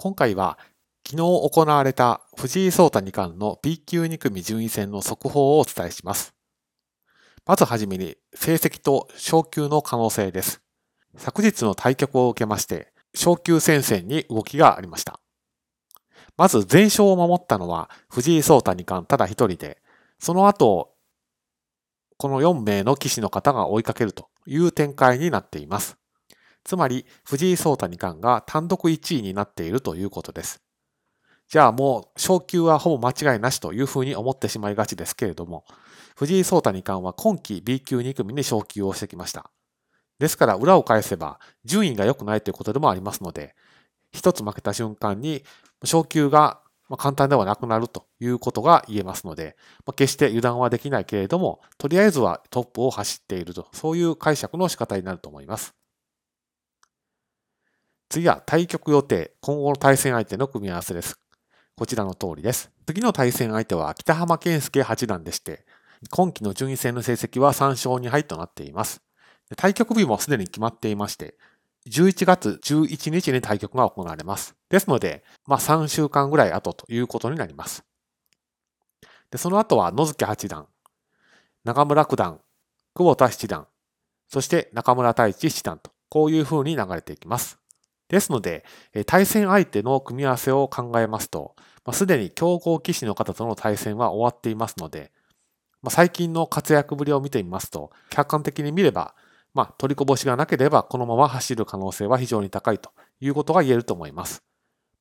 今回は昨日行われた藤井聡太二冠の B 級2組順位戦の速報をお伝えします。まずはじめに成績と昇級の可能性です。昨日の対局を受けまして、昇級戦線に動きがありました。まず全勝を守ったのは藤井聡太二冠ただ一人で、その後、この4名の棋士の方が追いかけるという展開になっています。つまり、藤井聡太二冠が単独1位になっているということです。じゃあもう昇級はほぼ間違いなしというふうに思ってしまいがちですけれども、藤井聡太二冠は今季 B 級2組に昇級をしてきました。ですから裏を返せば順位が良くないということでもありますので、一つ負けた瞬間に昇級が簡単ではなくなるということが言えますので、決して油断はできないけれども、とりあえずはトップを走っていると、そういう解釈の仕方になると思います。次は対局予定、今後の対戦相手の組み合わせです。こちらの通りです。次の対戦相手は北浜健介八段でして、今期の順位戦の成績は3勝2敗となっています。対局日もすでに決まっていまして、11月11日に対局が行われます。ですので、まあ3週間ぐらい後ということになります。でその後は野月八段、中村九段、久保田七段、そして中村太一七段と、こういう風に流れていきます。ですので、対戦相手の組み合わせを考えますと、すでに強豪棋士の方との対戦は終わっていますので、最近の活躍ぶりを見てみますと、客観的に見れば、まあ、取りこぼしがなければこのまま走る可能性は非常に高いということが言えると思います。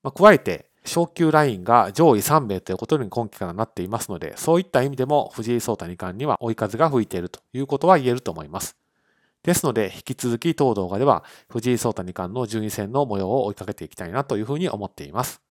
ま加えて、昇級ラインが上位3名ということに今期からなっていますので、そういった意味でも藤井聡太二冠には追い風が吹いているということは言えると思います。ですので、引き続き当動画では藤井聡太二冠の順位戦の模様を追いかけていきたいなというふうに思っています。